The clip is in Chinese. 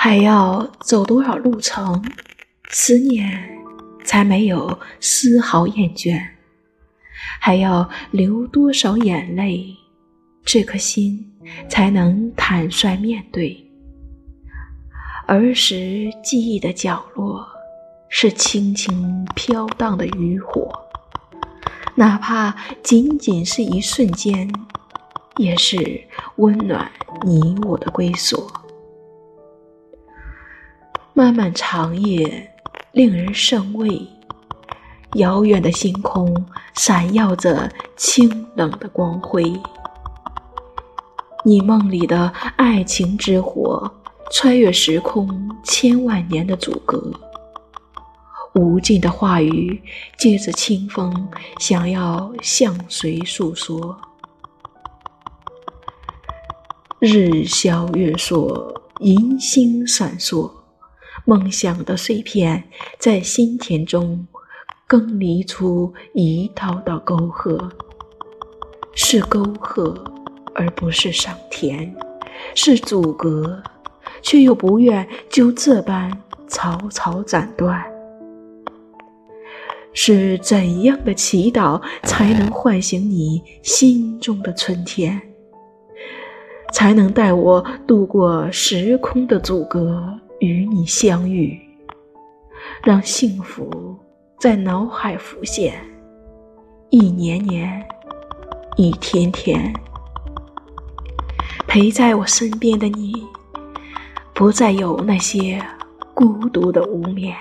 还要走多少路程，思念才没有丝毫厌倦？还要流多少眼泪，这颗心才能坦率面对？儿时记忆的角落，是轻轻飘荡的渔火，哪怕仅仅是一瞬间，也是温暖你我的归所。漫漫长夜，令人生畏。遥远的星空闪耀着清冷的光辉。你梦里的爱情之火，穿越时空千万年的阻隔。无尽的话语，借着清风，想要向谁诉说？日消月缩，银星闪烁。梦想的碎片在心田中更离出一道道沟壑，是沟壑而不是上天，是阻隔，却又不愿就这般草草斩断。是怎样的祈祷才能唤醒你心中的春天？才能带我度过时空的阻隔？与你相遇，让幸福在脑海浮现，一年年，一天天，陪在我身边的你，不再有那些孤独的无眠。